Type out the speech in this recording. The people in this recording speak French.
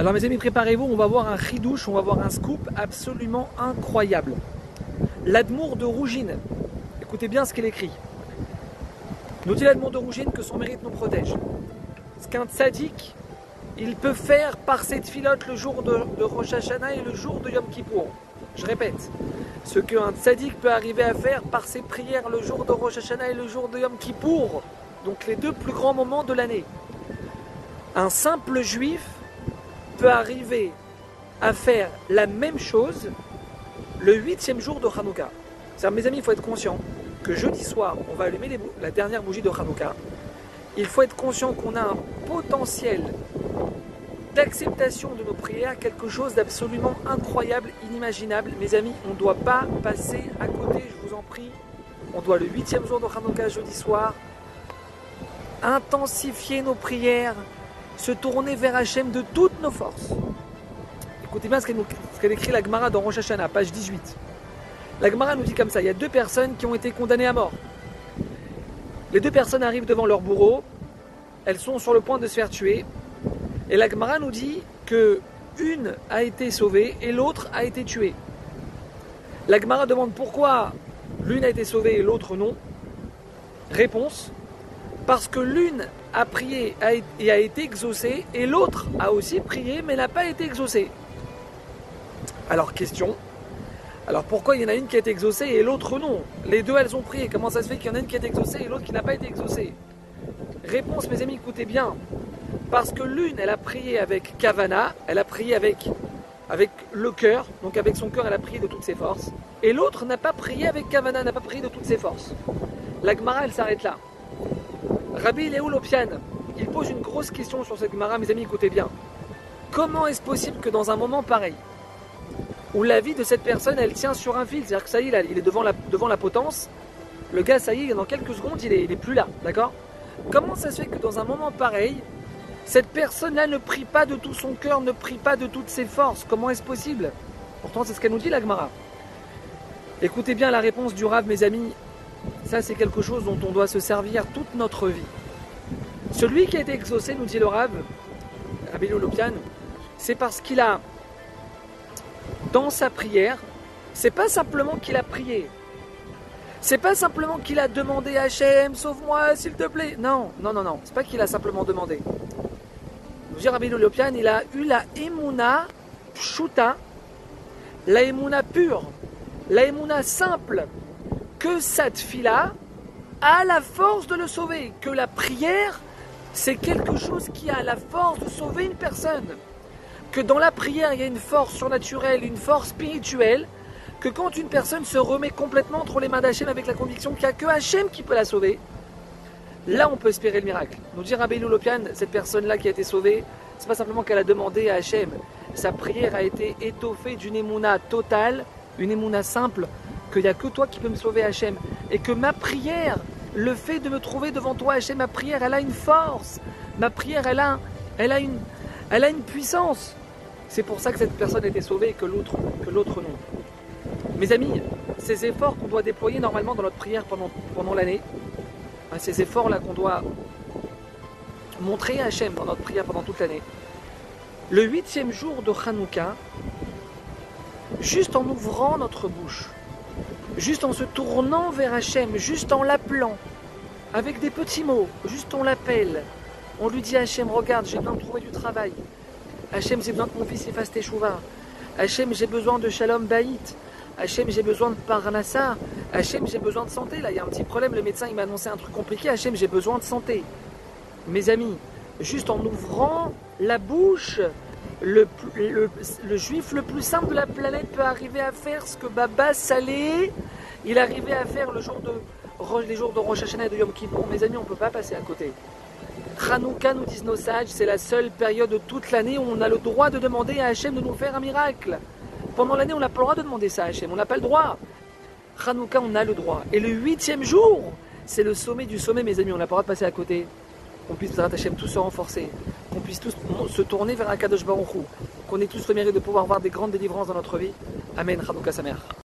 Alors mes amis, préparez-vous, on va voir un ridouche, on va voir un scoop absolument incroyable. L'Admour de Rougine. Écoutez bien ce qu'il écrit. Nous dit l'Admour de Rougine que son mérite nous protège. Ce qu'un tzaddik, il peut faire par cette filote le jour de, Rosh Hashanah et le jour de Yom Kippour. Je répète, ce qu'un tzaddik peut arriver à faire par ses prières le jour de Rosh Hashanah et le jour de Yom Kippour, donc les deux plus grands moments de l'année. Un simple juif peut arriver à faire la même chose le huitième jour de Hanouka. cest mes amis, il faut être conscient que jeudi soir, on va allumer la dernière bougie de Hanouka. Il faut être conscient qu'on a un potentiel d'acceptation de nos prières, quelque chose d'absolument incroyable, inimaginable. Mes amis, on ne doit pas passer à côté, je vous en prie. On doit le huitième jour de Hanouka, jeudi soir, intensifier nos prières, se tourner vers Hachem de toutes nos forces. Écoutez bien ce qu'elle écrit la Gemara dans Rosh Hashanah, page 18. La Gemara nous dit comme ça, il y a deux personnes qui ont été condamnées à mort. Les deux personnes arrivent devant leur bourreau, elles sont sur le point de se faire tuer, et la Gemara nous dit que une a été sauvée et l'autre a été tuée. La Gemara demande pourquoi l'une a été sauvée et l'autre non. Réponse parce que l'une a prié et a été exaucée et l'autre a aussi prié mais n'a pas été exaucée. Alors question. Alors pourquoi il y en a une qui a été exaucée et l'autre non? Les deux elles ont prié. Comment ça se fait qu'il y en a une qui a été exaucée et l'autre qui n'a pas été exaucée? Réponse mes amis, écoutez bien. Parce que l'une, elle a prié avec Kavana, elle a prié avec, le cœur, donc avec son cœur, elle a prié de toutes ses forces. Et l'autre n'a pas prié avec Kavana, n'a pas prié de toutes ses forces. La Gemara, elle s'arrête là. Rabbi Léo il pose une grosse question sur cette Gemara, mes amis, écoutez bien. Comment est-ce possible que dans un moment pareil, où la vie de cette personne, elle tient sur un fil, c'est-à-dire que ça y est, il est devant la, devant la potence, le gars, ça y est, dans quelques secondes, il est, il est plus là, d'accord? Comment ça se fait que dans un moment pareil, cette personne-là ne prie pas de tout son cœur, ne prie pas de toutes ses forces? Comment est-ce possible? Pourtant, c'est ce qu'elle nous dit, la Gemara. Écoutez bien la réponse du Rav, mes amis. Ça, c'est quelque chose dont on doit se servir toute notre vie. Celui qui a été exaucé, nous dit le Rav, Rabbi Lopian, c'est parce qu'il a, dans sa prière, c'est pas simplement qu'il a prié. C'est pas simplement qu'il a demandé à Hachem, sauve-moi s'il te plaît. Non, non, non, non. C'est pas qu'il a simplement demandé. Rabbi Lopian, il a eu la emuna pshuta, la emuna pure, la emuna simple, que cette fille-là a la force de le sauver, que la prière, c'est quelque chose qui a la force de sauver une personne, que dans la prière, il y a une force surnaturelle, une force spirituelle, que quand une personne se remet complètement entre les mains d'Hachem avec la conviction qu'il n'y a que Hachem qui peut la sauver, Là, on peut espérer le miracle. Nous dit Rabbi Lopian, cette personne-là qui a été sauvée, c'est pas simplement qu'elle a demandé à Hachem. Sa prière a été étoffée d'une émouna totale, une émouna simple, qu'il n'y a que toi qui peux me sauver Hachem. Et que ma prière, le fait de me trouver devant toi Hachem, ma prière, elle a une force. Ma prière, elle a, elle a, une, elle a une puissance. C'est pour ça que cette personne a été sauvée et que l'autre, non. Mes amis, ces efforts qu'on doit déployer normalement dans notre prière pendant, pendant l'année, ces efforts-là qu'on doit montrer à Hachem dans notre prière pendant toute l'année. Le huitième jour de Hanouka, juste en ouvrant notre bouche, juste en se tournant vers Hachem, juste en l'appelant, avec des petits mots, juste on l'appelle, on lui dit Hachem, regarde, j'ai besoin de trouver du travail. Hachem, j'ai besoin que mon fils fasse teshuva. Hachem, j'ai besoin de shalom baït. Hachem, j'ai besoin de parnassa. Hachem, j'ai besoin de santé. Là, il y a un petit problème. Le médecin, il m'a annoncé un truc compliqué. Hachem, j'ai besoin de santé. Mes amis, juste en ouvrant la bouche, le, juif le plus simple de la planète peut arriver à faire ce que Baba Salé, il arrivait à faire le jour de, les jours de Rosh Hashanah et de Yom Kippur. Mes amis, on ne peut pas passer à côté. Hanouka, nous disent nos sages, c'est la seule période de toute l'année où on a le droit de demander à Hachem de nous faire un miracle. Pendant l'année, on n'a pas le droit de demander ça à Hachem, on n'a pas le droit. Hanouka, on a le droit. Et le huitième jour, c'est le sommet du sommet, mes amis, on n'a pas le droit de passer à côté. Qu'on puisse, Hachem, tous se renforcer, qu'on puisse tous se tourner vers Akadosh Baruch qu'on ait tous le mérite de pouvoir voir des grandes délivrances dans notre vie. Amen, Hanouka sa mère.